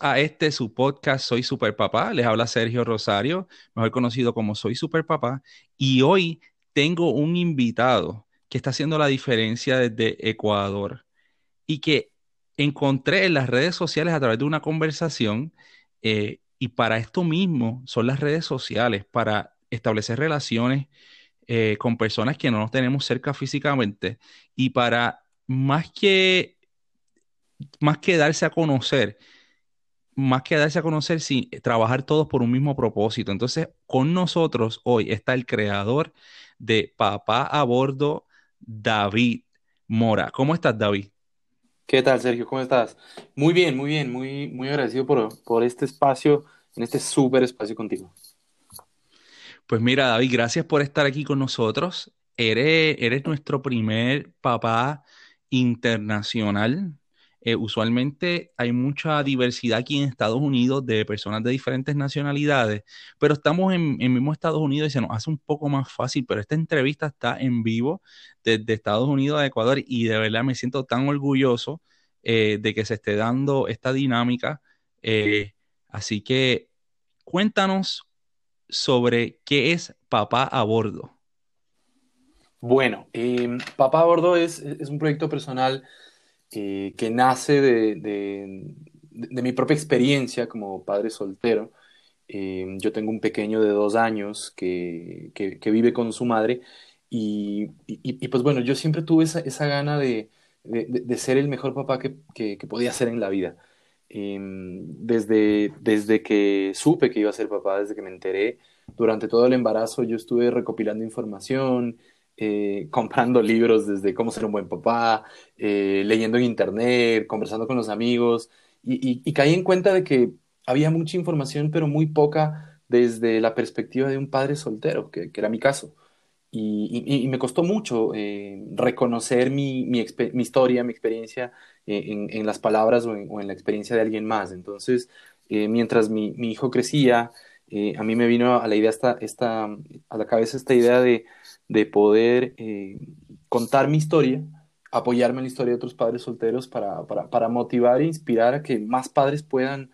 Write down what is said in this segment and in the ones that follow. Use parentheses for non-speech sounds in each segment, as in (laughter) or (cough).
a este su podcast Soy Super Papá. Les habla Sergio Rosario, mejor conocido como Soy Super Papá. Y hoy tengo un invitado que está haciendo la diferencia desde Ecuador y que encontré en las redes sociales a través de una conversación. Eh, y para esto mismo son las redes sociales, para establecer relaciones eh, con personas que no nos tenemos cerca físicamente y para más que, más que darse a conocer, más que darse a conocer, sí, trabajar todos por un mismo propósito. Entonces, con nosotros hoy está el creador de Papá a Bordo, David Mora. ¿Cómo estás, David? ¿Qué tal, Sergio? ¿Cómo estás? Muy bien, muy bien, muy, muy agradecido por, por este espacio, en este súper espacio contigo. Pues mira, David, gracias por estar aquí con nosotros. Eres, eres nuestro primer papá internacional eh, usualmente hay mucha diversidad aquí en Estados Unidos de personas de diferentes nacionalidades, pero estamos en el mismo Estados Unidos y se nos hace un poco más fácil, pero esta entrevista está en vivo desde Estados Unidos a Ecuador y de verdad me siento tan orgulloso eh, de que se esté dando esta dinámica. Eh, así que cuéntanos sobre qué es Papá a Bordo. Bueno, Papá a Bordo es, es un proyecto personal que nace de, mi propia experiencia como padre soltero. Eh, yo tengo un pequeño de dos años que, vive con su madre y, pues bueno, yo siempre tuve esa, esa gana de, ser el mejor papá que, podía ser en la vida. Em, desde, desde que supe que iba a ser papá, desde que me enteré, durante todo el embarazo yo estuve recopilando información, eh, comprando libros desde cómo ser un buen papá, eh, leyendo en internet, conversando con los amigos, y, caí en cuenta de que había mucha información, pero muy poca desde la perspectiva de un padre soltero, que, era mi caso. Y, me costó mucho eh, reconocer mi, historia, mi experiencia en, las palabras o en, la experiencia de alguien más. Entonces, mientras mi, hijo crecía, a mí me vino a la idea esta, a la cabeza esta idea de de poder eh, contar mi historia, apoyarme en la historia de otros padres solteros para, para, motivar e inspirar a que más padres puedan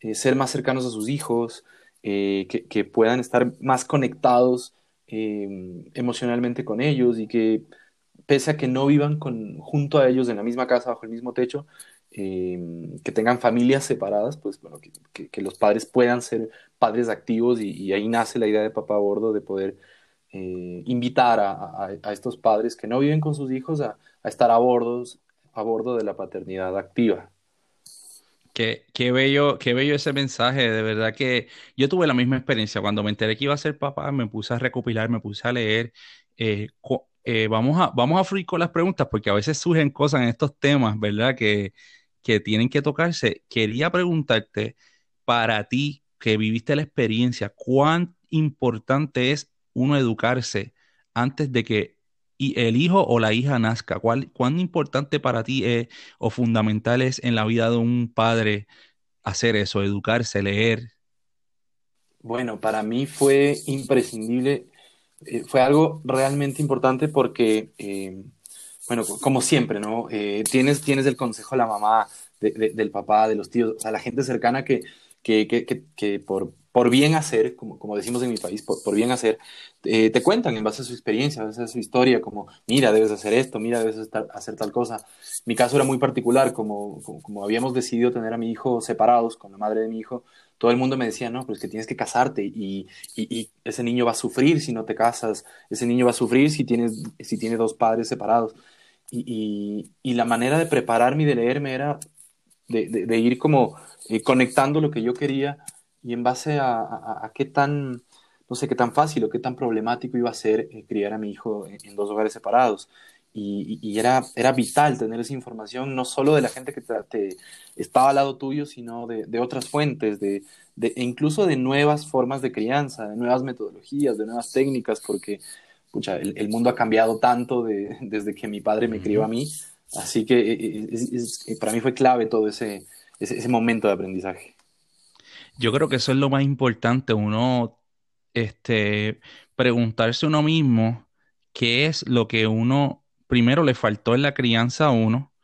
eh, ser más cercanos a sus hijos, eh, que, puedan estar más conectados emocionalmente con ellos y que pese a que no vivan con, junto a ellos en la misma casa, bajo el mismo techo, que tengan familias separadas, pues bueno, que, los padres puedan ser padres activos y, y, ahí nace la idea de Papá a Bordo de poder eh, invitar a, estos padres que no viven con sus hijos a, estar a, bordos, a bordo de la paternidad activa. Qué, qué, bello, qué bello ese mensaje, de verdad que yo tuve la misma experiencia. Cuando me enteré que iba a ser papá, me puse a recopilar, me puse a leer. Eh, eh, vamos, a, vamos a fluir con las preguntas porque a veces surgen cosas en estos temas, ¿verdad? Que, que tienen que tocarse. Quería preguntarte, para ti que viviste la experiencia, ¿cuán importante es uno educarse antes de que el hijo o la hija nazca? ¿Cuál, ¿Cuán importante para ti es o fundamental es en la vida de un padre hacer eso, educarse, leer? Bueno, para mí fue imprescindible, eh, fue algo realmente importante porque, eh, bueno, como siempre, ¿no? Eh, tienes, tienes el consejo de la mamá, del papá, de los tíos, o sea, la gente cercana que, que, que, que por, por bien hacer, como, como decimos en mi país, por, bien hacer, eh, te cuentan en base a su experiencia, en base a su historia, como, mira, debes hacer esto, mira, debes hacer tal cosa. Mi caso era muy particular, como, como, habíamos decidido tener a mi hijo separados con la madre de mi hijo, todo el mundo me decía, no, pues que tienes que casarte y, y, ese niño va a sufrir si no te casas, ese niño va a sufrir si tienes, si tiene dos padres separados. Y, y, la manera de prepararme y de leerme era de, de, ir como eh, conectando lo que yo quería y en base a, qué tan, no sé, qué tan fácil o qué tan problemático iba a ser eh, criar a mi hijo en, dos hogares separados. Y, era, era vital tener esa información, no solo de la gente que te, estaba al lado tuyo, sino de, otras fuentes, de, de, e incluso de nuevas formas de crianza, de nuevas metodologías, de nuevas técnicas, porque pucha, el, mundo ha cambiado tanto (laughs) desde que mi padre me crió a mí, así que eh, eh, para mí fue clave todo ese, ese momento de aprendizaje. Yo creo que eso es lo más importante, uno este, preguntarse uno mismo qué es lo que uno primero le faltó en la crianza a uno,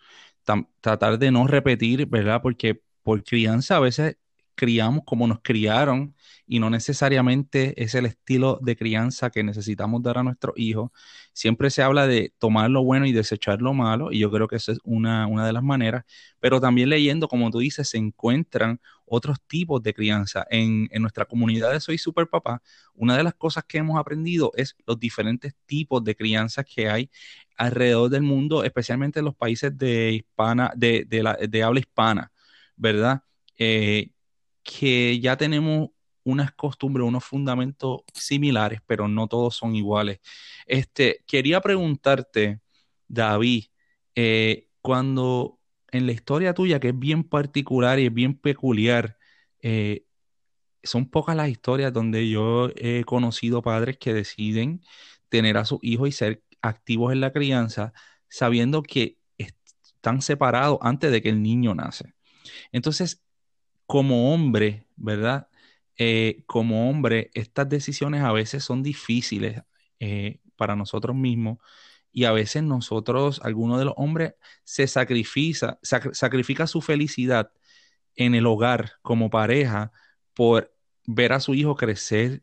tratar de no repetir, ¿verdad? Porque por crianza a veces criamos como nos criaron y no necesariamente es el estilo de crianza que necesitamos dar a nuestros hijos. Siempre se habla de tomar lo bueno y desechar lo malo, y yo creo que esa es una, una de las maneras, pero también leyendo, como tú dices, se encuentran otros tipos de crianza. En, en nuestra comunidad de Soy Super Papá, una de las cosas que hemos aprendido es los diferentes tipos de crianza que hay alrededor del mundo, especialmente en los países de, hispana, de, de, la, de habla hispana, ¿verdad? Eh, que ya tenemos unas costumbres, unos fundamentos similares, pero no todos son iguales. Este, quería preguntarte, David, eh, cuando en la historia tuya, que es bien particular y es bien peculiar, eh, son pocas las historias donde yo he conocido padres que deciden tener a sus hijos y ser activos en la crianza, sabiendo que están separados antes de que el niño nace. Entonces, como hombre, ¿verdad? Eh, como hombre, estas decisiones a veces son difíciles eh, para nosotros mismos y a veces nosotros, algunos de los hombres, se sacrifica, sacrifica su felicidad en el hogar como pareja por ver a su hijo crecer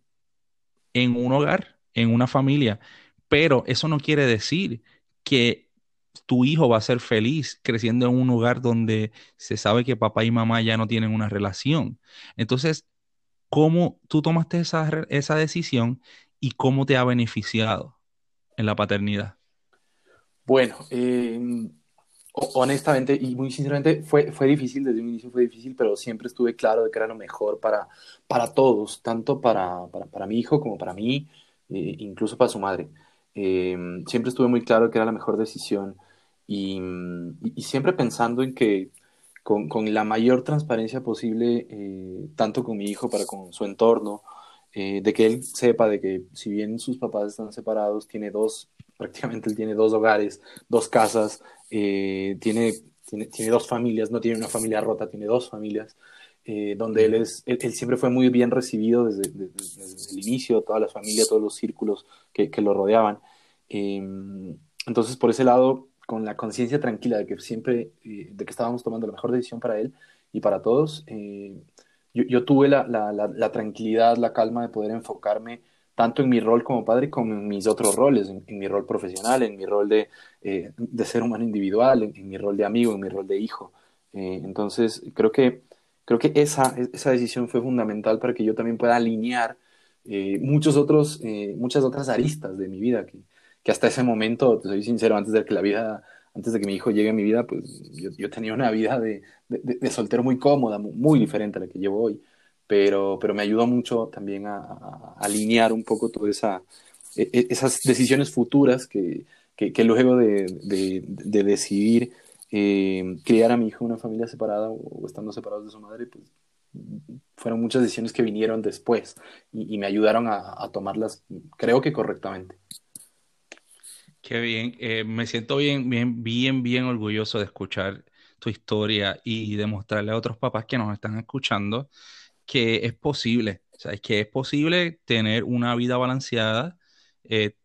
en un hogar, en una familia. Pero eso no quiere decir que tu hijo va a ser feliz creciendo en un hogar donde se sabe que papá y mamá ya no tienen una relación. Entonces, ¿cómo tú tomaste esa, esa decisión y cómo te ha beneficiado en la paternidad? Bueno, em, honestamente y muy sinceramente fue, fue difícil, desde un inicio fue difícil, pero siempre estuve claro de que era lo mejor para, para todos, tanto para, para, mi hijo como para mí, eh, incluso para su madre. Em, siempre estuve muy claro que era la mejor decisión y, siempre pensando en que con, con, la mayor transparencia posible, eh, tanto con mi hijo para con su entorno, eh, de que él sepa de que si bien sus papás están separados, tiene dos, (laughs) prácticamente él tiene dos hogares, dos casas, eh, tiene, tiene, tiene, dos familias, no tiene una familia rota, tiene dos familias. Donde él, es, él, siempre fue muy bien recibido desde, desde, el inicio, toda la familia, todos los círculos que, que lo rodeaban. Em, entonces, por ese lado, con la conciencia tranquila de que siempre, eh, de que estábamos tomando la mejor decisión para él y para todos, eh, yo, yo, tuve la, la, la, tranquilidad, la calma de poder enfocarme tanto en mi rol como padre como en mis otros roles, en, mi rol profesional, en mi rol de, eh, de ser humano individual, en, mi rol de amigo, en mi rol de hijo. entonces, creo que, creo que esa, esa decisión fue fundamental para que yo también pueda alinear muchos otros, muchas otras aristas de mi vida que, que hasta ese momento, te soy sincero, antes de que la vida, antes de que mi hijo llegue a mi vida, pues yo, tenía una vida de, de, soltero muy cómoda, muy, diferente a la que llevo hoy, pero, pero me ayudó mucho también a, alinear un poco todas esa, e, e, esas decisiones futuras que, que, luego de, de decidir eh, criar a mi hijo en una familia separada o, estando separados de su madre, pues fueron muchas decisiones que vinieron después y, me ayudaron a, tomarlas, creo que correctamente. Qué bien, eh, me siento bien, bien, bien, bien orgulloso de escuchar tu historia y demostrarle a otros papás que nos están escuchando que es posible, o sea, que es posible tener una vida balanceada, eh,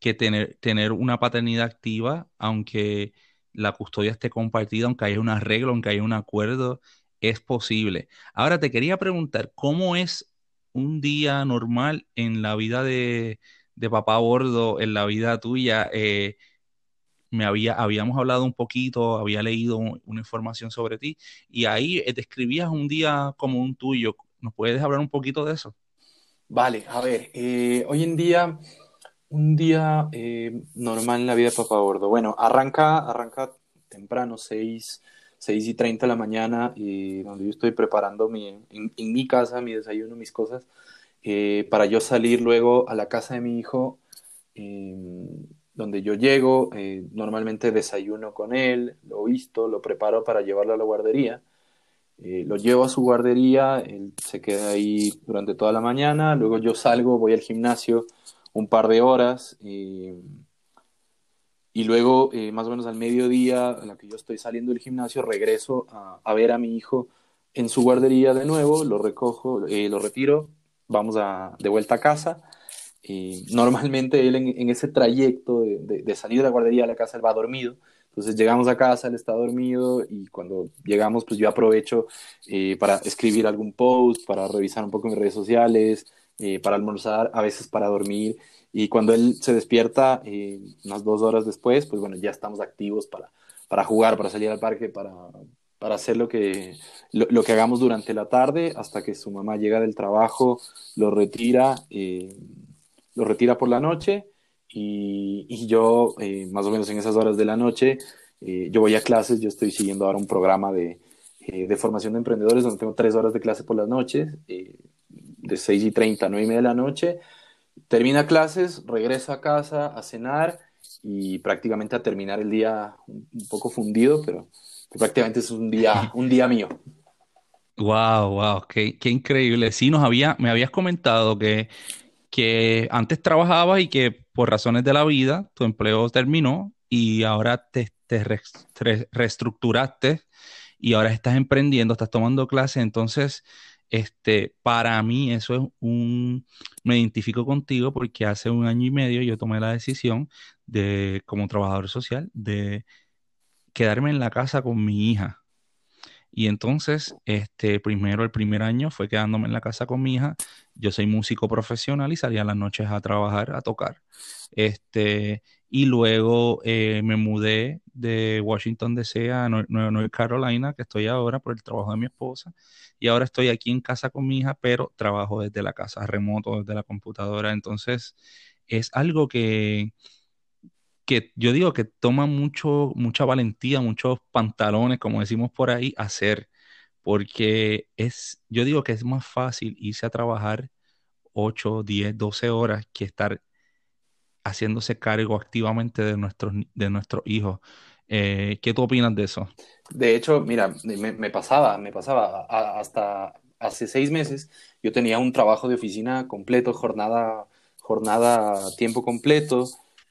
que tener, tener una paternidad activa, aunque la custodia esté compartida, aunque haya un arreglo, aunque haya un acuerdo, es posible. Ahora te quería preguntar, ¿cómo es un día normal en la vida de, de papá bordo en la vida tuya. Eh, me había, habíamos hablado un poquito, había leído una información sobre ti y ahí eh, describías un día como un tuyo. ¿Nos puedes hablar un poquito de eso? Vale, a ver, eh, hoy en día, un día normal en la vida de papá bordo. Bueno, arranca, arranca temprano, 6, 6 y 30 de la mañana, y donde yo estoy preparando mi, en, mi casa, mi desayuno, mis cosas. Eh, para yo salir luego a la casa de mi hijo, em, donde yo llego, eh, normalmente desayuno con él, lo visto, lo preparo para llevarlo a la guardería. Eh, lo llevo a su guardería, él se queda ahí durante toda la mañana, luego yo salgo, voy al gimnasio un par de horas y luego más o menos al mediodía, en la que yo estoy saliendo del gimnasio, regreso a, a ver a mi hijo en su guardería de nuevo, lo recojo, lo retiro, vamos a, de vuelta a casa. Y normalmente él en, ese trayecto de, de, salir de la guardería a la casa, él va dormido. Entonces llegamos a casa, él está dormido y cuando llegamos, pues yo aprovecho eh, para escribir algún post, para revisar un poco mis redes sociales, eh, para almorzar, a veces para dormir. Y cuando él se despierta, eh, unas dos horas después, pues bueno, ya estamos activos para, para jugar, para salir al parque, para, para hacer lo que, lo, que hagamos durante la tarde hasta que su mamá llega del trabajo, lo retira, lo retira por la noche y, yo, eh, más o menos en esas horas de la noche, eh, yo voy a clases, yo estoy siguiendo ahora un programa de, eh, de formación de emprendedores donde tengo tres horas de clase por las noches, de 6 y 30 a 9 y media de la noche. Termina clases, regreso a casa a cenar y prácticamente a terminar el día un, poco fundido, pero, prácticamente es un día, (laughs) un día mío. Wow, wow, qué, qué increíble. Sí, nos había, me habías comentado que, que antes trabajabas y que por razones de la vida tu empleo terminó y ahora te, reestructuraste y ahora estás emprendiendo, estás tomando clases, entonces este, para mí eso es un, me identifico contigo porque hace un año y medio yo tomé la decisión de, como trabajador social, de quedarme en la casa con mi hija. Y entonces, este, primero, el primer año fue quedándome en la casa con mi hija. Yo soy músico profesional y salía las noches a trabajar, a tocar. Este, y luego eh, me mudé de Washington DC a North Carolina, que estoy ahora por el trabajo de mi esposa. Y ahora estoy aquí en casa con mi hija, pero trabajo desde la casa, remoto, desde la computadora. Entonces, es algo que, que yo digo que toma mucho, mucha valentía, muchos pantalones, como decimos por ahí, hacer. Porque es, yo digo que es más fácil irse a trabajar 8, 10, 12 horas que estar haciéndose cargo activamente de nuestros, de nuestros hijos. Eh, ¿Qué tú opinas de eso? De hecho, mira, me, pasaba, me pasaba hasta hace seis meses. Yo tenía un trabajo de oficina completo, jornada, jornada tiempo completo.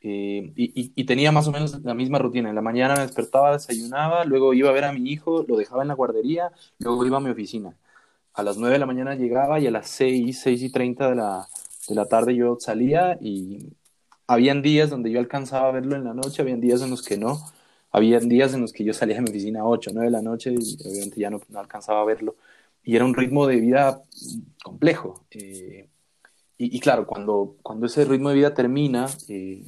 Eh, y, tenía más o menos la misma rutina. En la mañana me despertaba, desayunaba, luego iba a ver a mi hijo, lo dejaba en la guardería, luego iba a mi oficina. A las 9 de la mañana llegaba y a las 6, 6 y 30 de la, de la tarde yo salía y habían días donde yo alcanzaba a verlo en la noche, habían días en los que no. Habían días en los que yo salía de mi oficina a 8, 9 de la noche y obviamente ya no, alcanzaba a verlo. Y era un ritmo de vida complejo. Eh, y, claro, cuando, cuando ese ritmo de vida termina, eh,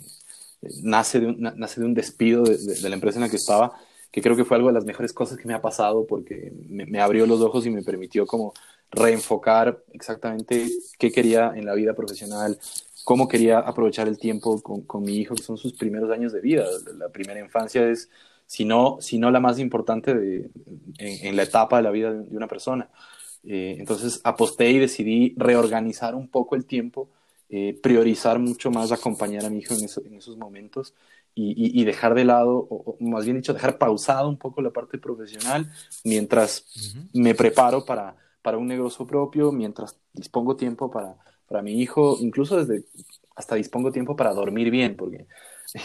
nace, de un, nace de un despido de, la empresa en la que estaba, que creo que fue algo de las mejores cosas que me ha pasado porque me, abrió los ojos y me permitió como reenfocar exactamente qué quería en la vida profesional, cómo quería aprovechar el tiempo con, mi hijo, que son sus primeros años de vida. La primera infancia es, si no, si no la más importante de, en, la etapa de la vida de, una persona. Eh, entonces aposté y decidí reorganizar un poco el tiempo, eh, priorizar mucho más acompañar a mi hijo en, en esos momentos y, dejar de lado, o, más bien dicho, dejar pausado un poco la parte profesional mientras me preparo para, para un negocio propio, mientras dispongo tiempo para, para mi hijo, incluso desde hasta dispongo tiempo para dormir bien, porque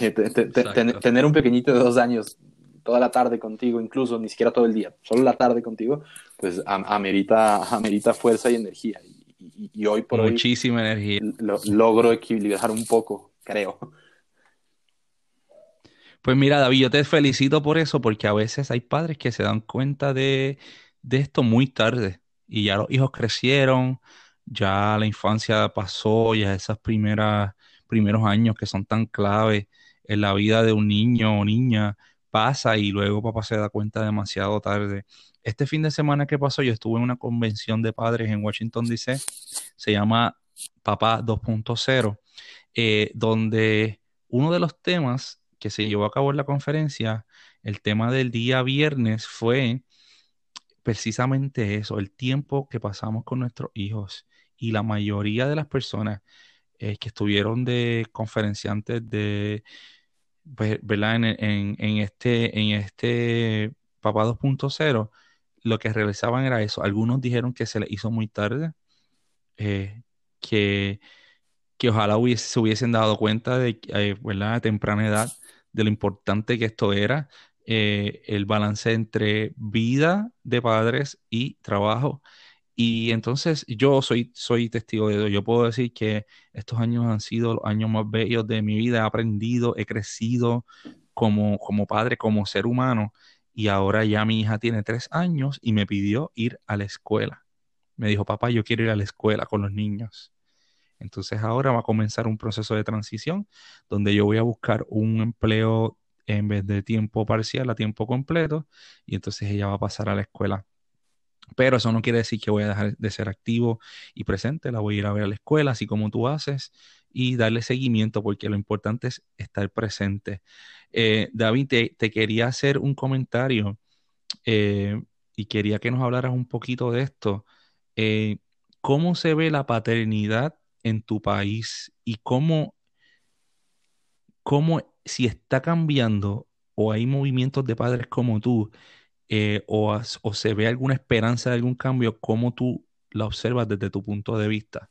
eh, tener un pequeñito de dos años toda la tarde contigo, incluso ni siquiera todo el día, solo la tarde contigo, pues amerita, amerita fuerza y energía. Y, hoy por Muchísima energía. logro equilibrar un poco, creo. Pues mira, David, yo te felicito por eso, porque a veces hay padres que se dan cuenta de, de esto muy tarde y ya los hijos crecieron, ya la infancia pasó, ya esos primeros años que son tan clave en la vida de un niño o niña pasa y luego papá se da cuenta demasiado tarde. Este fin de semana que pasó, yo estuve en una convención de padres en Washington, D.C., se llama Papá 2.0, eh, donde uno de los temas que se llevó a cabo en la conferencia, el tema del día viernes fue precisamente eso, el tiempo que pasamos con nuestros hijos y la mayoría de las personas eh, que estuvieron de conferenciantes de, pues, ¿verdad? En, este, en este Papá 2.0, lo que realizaban era eso. Algunos dijeron que se les hizo muy tarde, eh, que, que ojalá se hubiesen dado cuenta de, eh, ¿verdad? A temprana edad de lo importante que esto era, el balance entre vida de padres y trabajo y entonces yo soy, soy testigo de ello. Yo puedo decir que estos años han sido los años más bellos de mi vida. He aprendido, he crecido como, como padre, como ser humano. Y ahora ya mi hija tiene tres años y me pidió ir a la escuela. Me dijo, papá, yo quiero ir a la escuela con los niños. Entonces ahora va a comenzar un proceso de transición donde yo voy a buscar un empleo en vez de tiempo parcial a tiempo completo y entonces ella va a pasar a la escuela. Pero eso no quiere decir que voy a dejar de ser activo y presente, la voy a ir a ver a la escuela, así como tú haces, y darle seguimiento, porque lo importante es estar presente. Eh, David, te, quería hacer un comentario eh, y quería que nos hablaras un poquito de esto. Eh, ¿Cómo se ve la paternidad en tu país y cómo, cómo si está cambiando o hay movimientos de padres como tú eh, o, se ve alguna esperanza de algún cambio, cómo tú la observas desde tu punto de vista?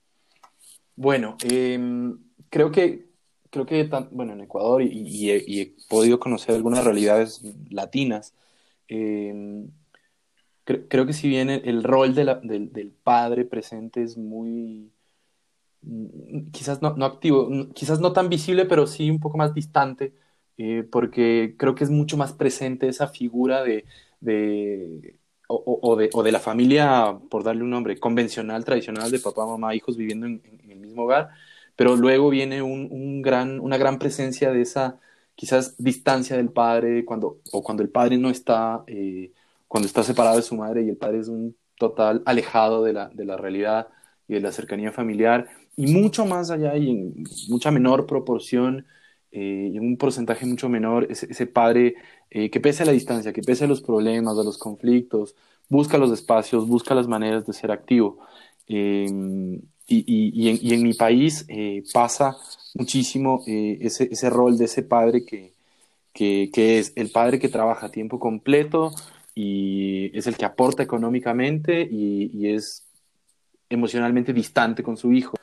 Bueno, em, creo que, creo que bueno, en Ecuador y, he, podido conocer algunas realidades latinas. Em, creo que si bien el, rol del, padre presente es muy, mm, quizás no, activo, quizás no tan visible, pero sí un poco más distante, eh, porque creo que es mucho más presente esa figura de, de o, de, o, de, la familia, por darle un nombre, convencional, tradicional, de papá, mamá, hijos viviendo en, el mismo hogar, pero luego viene un, gran, una gran presencia de esa quizás distancia del padre cuando, o cuando el padre no está, eh, cuando está separado de su madre y el padre es un total alejado de la, de la realidad y de la cercanía familiar, y mucho más allá y en mucha menor proporción eh, en un porcentaje mucho menor, ese, padre eh, que pese a la distancia, que pese a los problemas, a los conflictos, busca los espacios, busca las maneras de ser activo. Em, y, y, en, mi país eh, pasa muchísimo ese, ese, rol de ese padre que, que, que, es el padre que trabaja a tiempo completo y es el que aporta económicamente y es emocionalmente distante con su hijo.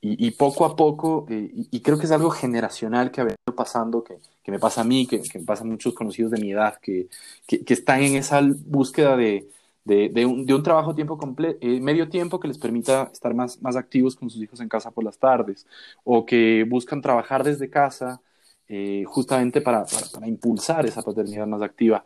Y, poco a poco, eh, y, creo que es algo generacional que ha venido pasando, que, que me pasa a mí, que, que, me pasa a muchos conocidos de mi edad, que, que están en esa búsqueda de, de, de, un, de un, trabajo tiempo completo, eh, medio tiempo que les permita estar más, más activos con sus hijos en casa por las tardes, o que buscan trabajar desde casa eh, justamente para, para, impulsar esa paternidad más activa.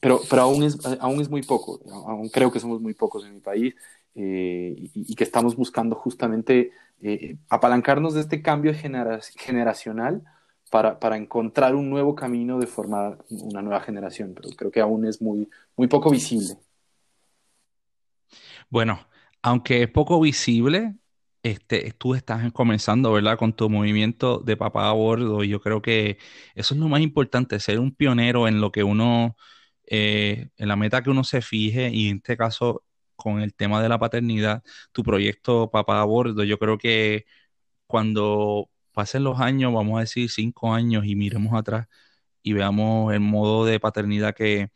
pero pero aún, es, aún es muy poco, aún creo que somos muy pocos en mi país eh, y, que estamos buscando justamente eh, apalancarnos de este cambio generacional para, para, encontrar un nuevo camino de formar una nueva generación, pero creo que aún es muy, muy poco visible. Bueno, aunque es poco visible, este, tú estás comenzando, ¿verdad? Con tu movimiento de papá a bordo. Y yo creo que eso es lo más importante, ser un pionero en lo que uno, eh, en la meta que uno se fije. Y en este caso, con el tema de la paternidad, tu proyecto Papá a Bordo, yo creo que cuando pasen los años, vamos a decir cinco años, y miremos atrás y veamos el modo de paternidad que,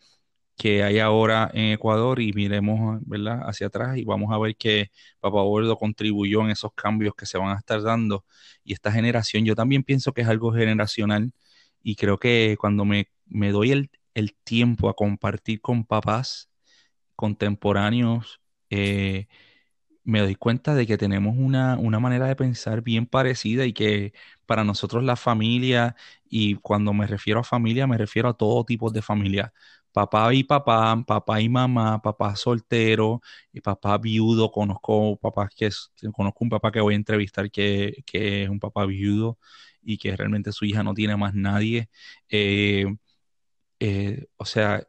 hay ahora en Ecuador y miremos ¿verdad? hacia atrás y vamos a ver que Papá Bordo contribuyó en esos cambios que se van a estar dando. Y esta generación, yo también pienso que es algo generacional y creo que cuando me, doy el, el tiempo a compartir con papás, contemporáneos, eh, me doy cuenta de que tenemos una, manera de pensar bien parecida y que para nosotros la familia, y cuando me refiero a familia, me refiero a todo tipo de familia. Papá y papá, papá y mamá, papá soltero, y papá viudo. Conozco papás que conozco un papá que voy a entrevistar que, es un papá viudo y que realmente su hija no tiene más nadie. Eh, eh, o sea,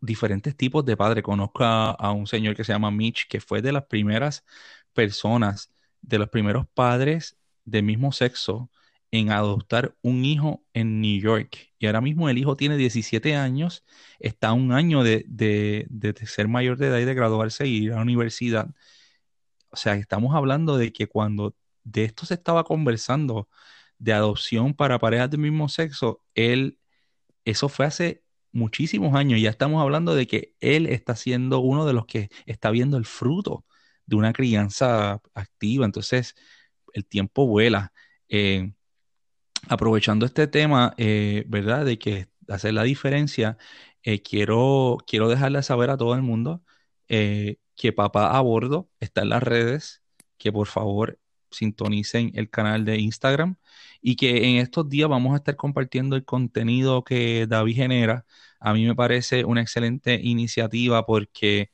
diferentes tipos de padres. Conozco a, un señor que se llama Mitch, que fue de las primeras personas, de los primeros padres del mismo sexo en adoptar un hijo en New York. Y ahora mismo el hijo tiene 17 años, está a un año de, ser mayor de edad y de graduarse y ir a la universidad. O sea, estamos hablando de que cuando de esto se estaba conversando, de adopción para parejas del mismo sexo, él, eso fue hace muchísimos años. Ya estamos hablando de que él está siendo uno de los que está viendo el fruto de una crianza activa. Entonces, el tiempo vuela. Eh, aprovechando este tema, eh, ¿verdad? De que hacer la diferencia, eh, quiero, quiero dejarle saber a todo el mundo que Papá a Bordo está en las redes, que por favor sintonicen el canal de Instagram y que en estos días vamos a estar compartiendo el contenido que David genera. A mí me parece una excelente iniciativa porque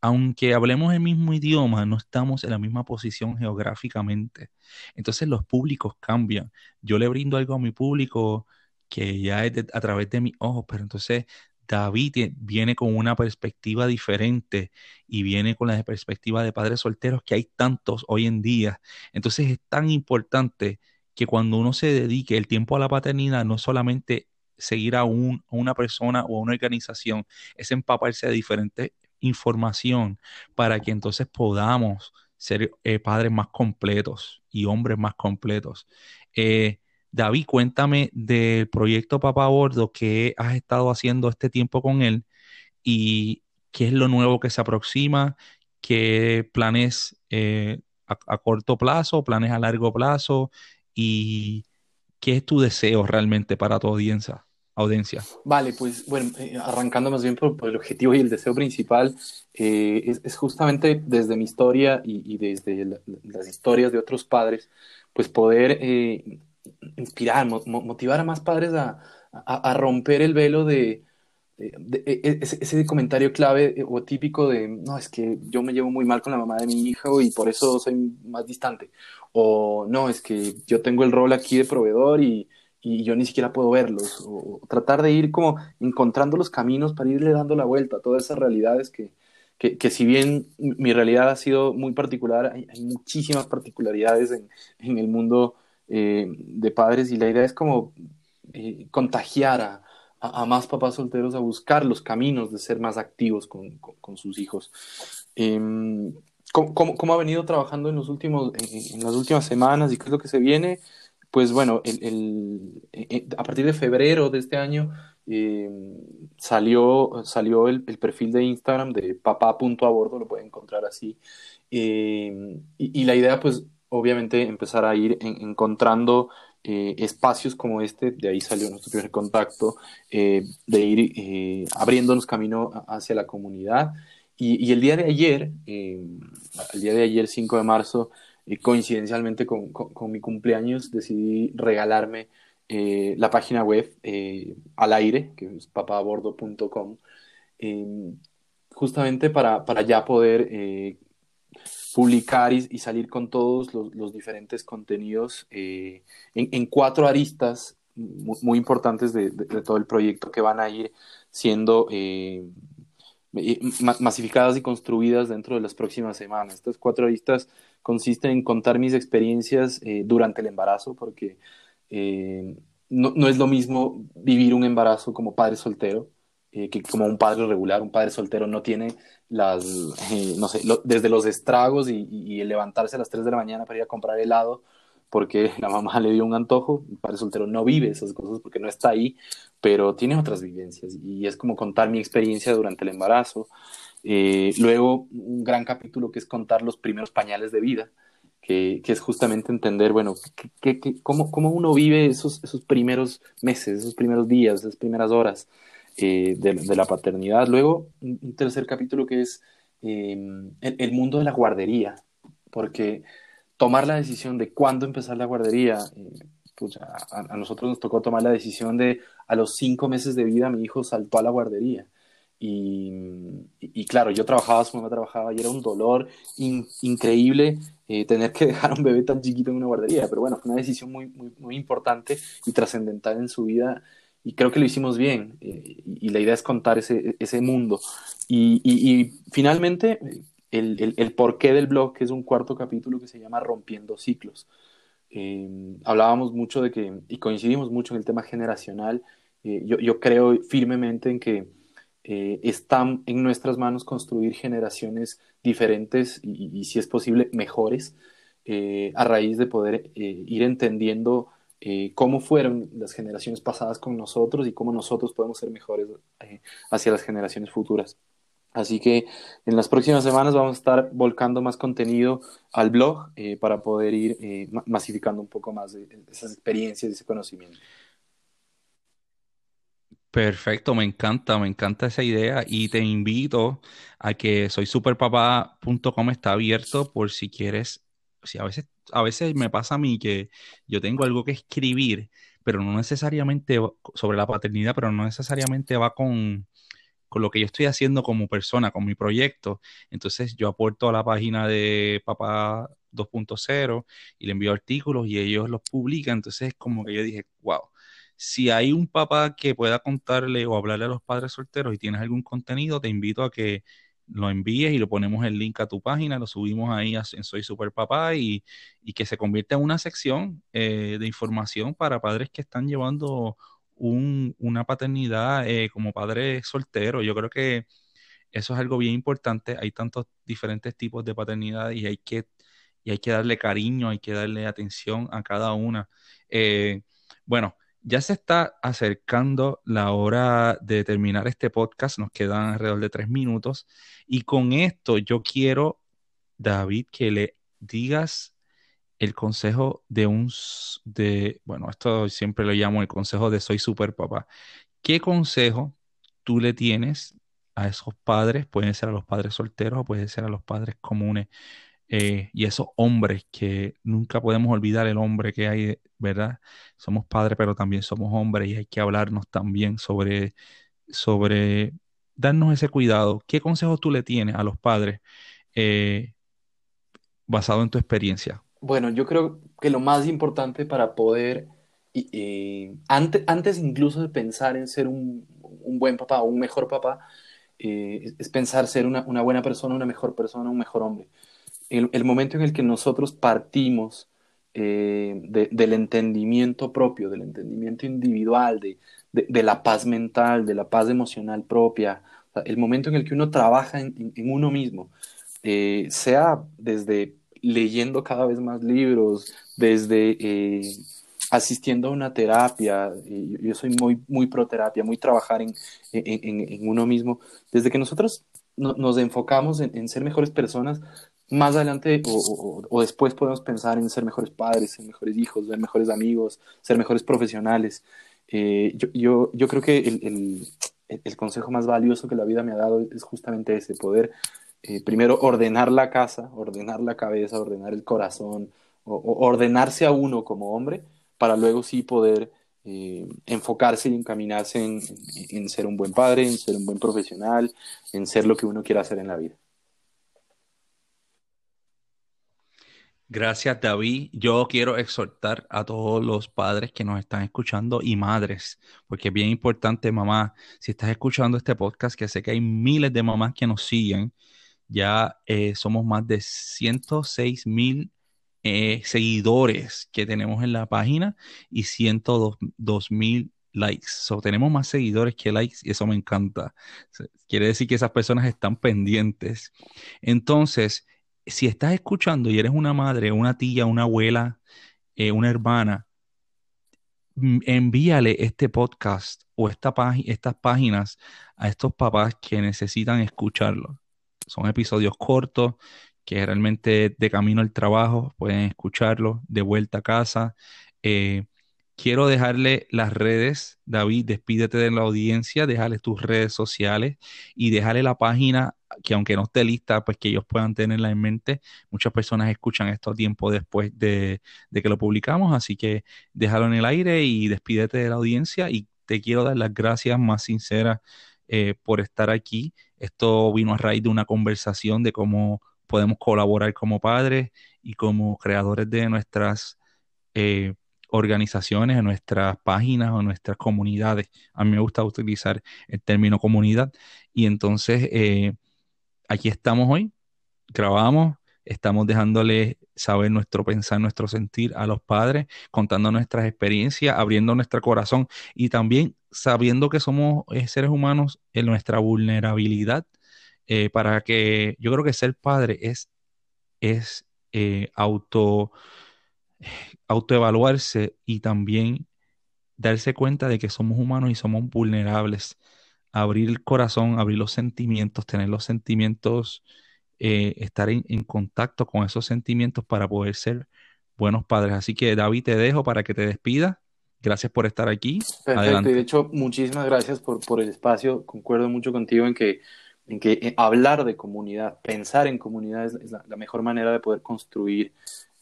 aunque hablemos el mismo idioma, no estamos en la misma posición geográficamente. Entonces los públicos cambian. Yo le brindo algo a mi público que ya es a través de mis ojos, pero entonces David viene con una perspectiva diferente y viene con la perspectiva de padres solteros que hay tantos hoy en día. Entonces es tan importante que cuando uno se dedique el tiempo a la paternidad, no solamente seguir a, un, a una persona o a una organización, es empaparse de diferente información para que entonces podamos ser eh, padres más completos y hombres más completos. Eh, David, cuéntame del proyecto Papá Bordo que has estado haciendo este tiempo con él y qué es lo nuevo que se aproxima, qué planes eh, a, corto plazo, planes a largo plazo y qué es tu deseo realmente para tu audiencia. audiencia. Vale, pues bueno, eh, arrancando más bien por, el objetivo y el deseo principal, eh, es, justamente desde mi historia y, desde las historias de otros padres, pues poder inspirar, motivar a más padres a, romper el velo de, e, e, ese, comentario clave eh, o típico de, no, es que yo me llevo muy mal con la mamá de mi hijo y por eso soy más distante. O no, es que yo tengo el rol aquí de proveedor y, yo ni siquiera puedo verlos. O, tratar de ir como encontrando los caminos para irle dando la vuelta a todas esas realidades que, que, si bien mi realidad ha sido muy particular, hay, muchísimas particularidades en, en el mundo eh, de padres y la idea es como eh, contagiar a, más papás solteros a buscar los caminos de ser más activos con, sus hijos. Em, ¿cómo, ha venido trabajando en, los últimos, en, las últimas semanas y qué es lo que se viene? Pues bueno, el, eh, a partir de febrero de este año em, salió, salió el, perfil de Instagram de papá.abordo, lo pueden encontrar así. Em, y, y, la idea, pues, obviamente empezar a ir encontrando eh, espacios como este, de ahí salió nuestro primer contacto, eh, de ir eh, abriéndonos camino hacia la comunidad. Y, el día de ayer, el día de ayer, 5 de marzo, coincidencialmente con, mi cumpleaños, decidí regalarme la página web al aire, que es papabordo.com, justamente para, para ya poder publicar y, salir con todos los, diferentes contenidos eh, en, cuatro aristas muy, importantes de, todo el proyecto que van a ir siendo eh, eh, masificadas y construidas dentro de las próximas semanas. Estas cuatro aristas consisten en contar mis experiencias durante el embarazo, porque no, no, es lo mismo vivir un embarazo como padre soltero que como un padre regular. Un padre soltero no tiene las, eh, no sé, desde los estragos y, el levantarse a las 3 de la mañana para ir a comprar helado porque (laughs) la mamá le dio un antojo, el padre soltero no vive esas cosas porque no está ahí, pero tiene otras vivencias y es como contar mi experiencia durante el embarazo. Eh, luego, un gran capítulo que es contar los primeros pañales de vida, que, que es justamente entender, bueno, que, cómo, cómo, uno vive esos, esos primeros meses, esos primeros días, esas primeras horas. Eh, de, la paternidad. Luego, un tercer capítulo que es em, el, mundo de la guardería, porque tomar la decisión de cuándo empezar la guardería, eh, pues a, nosotros nos tocó tomar la decisión de a los cinco meses de vida mi hijo saltó a la guardería. Y, claro, yo trabajaba, su mamá trabajaba y era un dolor increíble eh, tener que (laughs) dejar a un bebé tan chiquito en una guardería, pero bueno, fue una decisión muy, muy, muy importante y trascendental en su vida y creo que lo hicimos bien eh, y la idea es contar ese, ese mundo. Y, y, finalmente, el, el, el, porqué del blog, que es un cuarto capítulo que se llama Rompiendo Ciclos. Eh, hablábamos mucho de que, y coincidimos mucho en el tema generacional, eh, yo, yo, creo firmemente en que están en nuestras manos construir generaciones diferentes y, y si es posible, mejores, a raíz de poder ir entendiendo eh, cómo fueron las generaciones pasadas con nosotros y cómo nosotros podemos ser mejores eh, hacia las generaciones futuras. Así que en las próximas semanas vamos a estar volcando más contenido al blog eh, para poder ir masificando un poco más esas experiencias y ese conocimiento. Perfecto, me encanta, me encanta esa idea y te invito a que soysuperpapá.com está abierto por si quieres si a veces, a veces me pasa a mí que yo tengo algo que escribir, pero no necesariamente sobre la paternidad, pero no necesariamente va con, con lo que yo estoy haciendo como persona, con mi proyecto. Entonces yo aporto a la página de Papá 2.0 y le envío artículos y ellos los publican. Entonces es como que yo dije, wow, si hay un papá que pueda contarle o hablarle a los padres solteros y tienes algún contenido, te invito a que lo envíes y lo ponemos el link a tu página, lo subimos ahí en Soy Super Papá y, que se convierta en una sección eh, de información para padres que están llevando una paternidad eh, como padre soltero. Yo creo que eso es algo bien importante. Hay tantos diferentes tipos de paternidad y hay que, y hay que darle cariño, hay que darle atención a cada una. Eh, bueno, ya se está acercando la hora de terminar este podcast. Nos quedan alrededor de tres minutos. Y con esto yo quiero, David, que le digas el consejo de un, de, bueno, esto siempre lo llamo el consejo de soy super papá. ¿Qué consejo tú le tienes a esos padres? Pueden ser a los padres solteros o pueden ser a los padres comunes. Eh, y esos hombres que nunca podemos olvidar el hombre que hay, ¿verdad? Somos padres, pero también somos hombres y hay que hablarnos también sobre, sobre darnos ese cuidado. ¿Qué consejo tú le tienes a los padres eh, basado en tu experiencia? Bueno, yo creo que lo más importante para poder, antes, antes incluso de pensar en ser un, buen papá o un mejor papá, eh, es, pensar ser una, buena persona, una mejor persona, un mejor hombre. El, momento en el que nosotros partimos eh, del entendimiento propio, del entendimiento individual, de, la paz mental, de la paz emocional propia, el momento en el que uno trabaja en, uno mismo, eh, sea desde leyendo cada vez más libros, desde eh, asistiendo a una terapia, yo soy muy, muy pro terapia, muy trabajar en, en, uno mismo, desde que nosotros nos enfocamos en, ser mejores personas, más adelante o, después podemos pensar en ser mejores padres, ser mejores hijos, ser mejores amigos, ser mejores profesionales. Eh, yo, creo que el, consejo más valioso que la vida me ha dado es justamente ese, poder eh, primero ordenar la casa, ordenar la cabeza, ordenar el corazón, ordenarse a uno como hombre, para luego sí poder eh, enfocarse y encaminarse en, ser un buen padre, en ser un buen profesional, en ser lo que uno quiera hacer en la vida. Gracias, David. Yo quiero exhortar a todos los padres que nos están escuchando y madres, porque es bien importante, mamá, si estás escuchando este podcast, que sé que hay miles de mamás que nos siguen, ya eh, somos más de 106 mil eh, seguidores que tenemos en la página y 102 mil likes. So, tenemos más seguidores que likes y eso me encanta. Quiere decir que esas personas están pendientes. Entonces, si estás escuchando y eres una madre, una tía, una abuela, eh, una hermana, mm, envíale este podcast o esta estas páginas a estos papás que necesitan escucharlo. Son episodios cortos que realmente de camino al trabajo pueden escucharlo, de vuelta a casa. Eh, quiero dejarle las redes, David, despídete de la audiencia, déjale tus redes sociales y déjale la página que aunque no esté lista, pues que ellos puedan tenerla en mente. Muchas personas escuchan esto tiempo después de, de que lo publicamos, así que déjalo en el aire y despídete de la audiencia y te quiero dar las gracias más sinceras eh, por estar aquí. Esto vino a raíz de una conversación de cómo podemos colaborar como padres y como creadores de nuestras eh, organizaciones, en nuestras páginas o nuestras comunidades. A mí me gusta utilizar el término comunidad. Y entonces, eh, aquí estamos hoy, grabamos, estamos dejándole saber nuestro pensar, nuestro sentir a los padres, contando nuestras experiencias, abriendo nuestro corazón y también sabiendo que somos eh, seres humanos en nuestra vulnerabilidad, eh, para que yo creo que ser padre es, es auto, autoevaluarse y también darse cuenta de que somos humanos y somos vulnerables. Abrir el corazón, abrir los sentimientos, tener los sentimientos, estar en, en contacto con esos sentimientos para poder ser buenos padres. Así que David, te dejo para que te despidas Gracias por estar aquí. Perfecto, y de hecho, muchísimas gracias por, por el espacio. Concuerdo mucho contigo en que, en que eh, hablar de comunidad, pensar en comunidad es, la, mejor manera de poder construir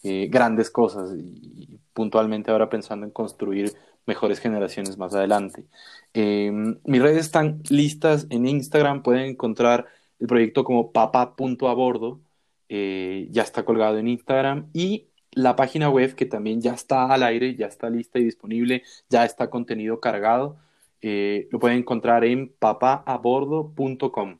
eh, grandes cosas y, puntualmente ahora pensando en construir mejores generaciones más adelante. Em, mis redes están listas en Instagram, pueden encontrar el proyecto como papa.abordo, eh, ya está colgado en Instagram y la página web que también ya está al aire, ya está lista y disponible, ya está contenido cargado, eh, lo pueden encontrar en papaabordo.com.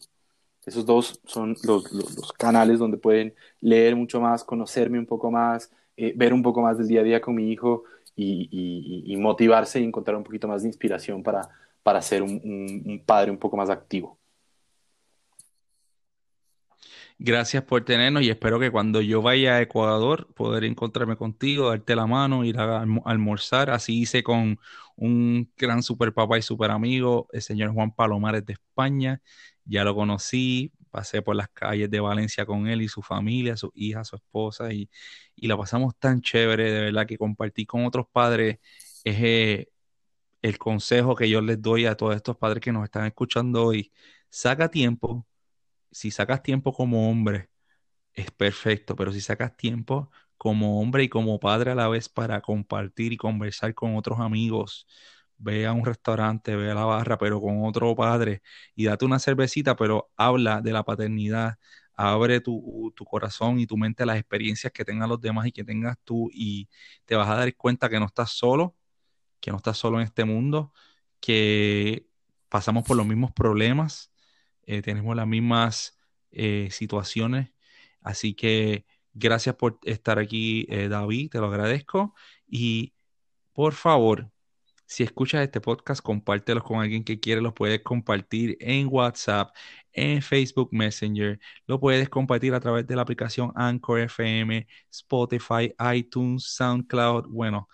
Esos dos son los, canales donde pueden leer mucho más, conocerme un poco más, eh, ver un poco más del día a día con mi hijo y, motivarse y encontrar un poquito más de inspiración para, para ser un padre un poco más activo. Gracias por tenernos y espero que cuando yo vaya a Ecuador poder encontrarme contigo, darte la mano, ir a almorzar. Así hice con un gran super papá y super amigo, el señor Juan Palomares de España. Ya lo conocí, pasé por las calles de Valencia con él y su familia, su hija, su esposa y, y la pasamos tan chévere, de verdad que compartí con otros padres es eh, el consejo que yo les doy a todos estos padres que nos están escuchando hoy. Saca tiempo si sacas tiempo como hombre, es perfecto, pero si sacas tiempo como hombre y como padre a la vez para compartir y conversar con otros amigos, ve a un restaurante, ve a la barra, pero con otro padre y date una cervecita, pero habla de la paternidad, abre tu, tu, corazón y tu mente a las experiencias que tengan los demás y que tengas tú y te vas a dar cuenta que no estás solo, que no estás solo en este mundo, que pasamos por los mismos problemas eh, tenemos las mismas eh, situaciones. Así que gracias por estar aquí, eh, David, te lo agradezco. Y por favor, si escuchas este podcast, compártelos con alguien que quiere, los puedes compartir en WhatsApp, en Facebook Messenger, lo puedes compartir a través de la aplicación Anchor FM, Spotify, iTunes, SoundCloud. Bueno,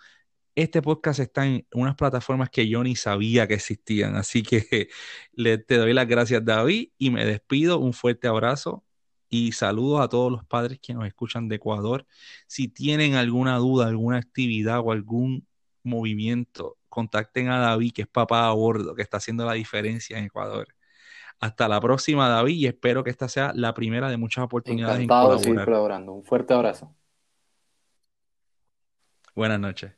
este podcast está en unas plataformas que yo ni sabía que existían. Así que (laughs) le, te doy las gracias, David, y me despido. Un fuerte abrazo y saludos a todos los padres que nos escuchan de Ecuador. Si tienen alguna duda, alguna actividad o algún movimiento, contacten a David, que es papá a bordo, que está haciendo la diferencia en Ecuador. Hasta la próxima, David, y espero que esta sea la primera de muchas oportunidades. Encantado de seguir colaborando. Un fuerte abrazo. Buenas noches.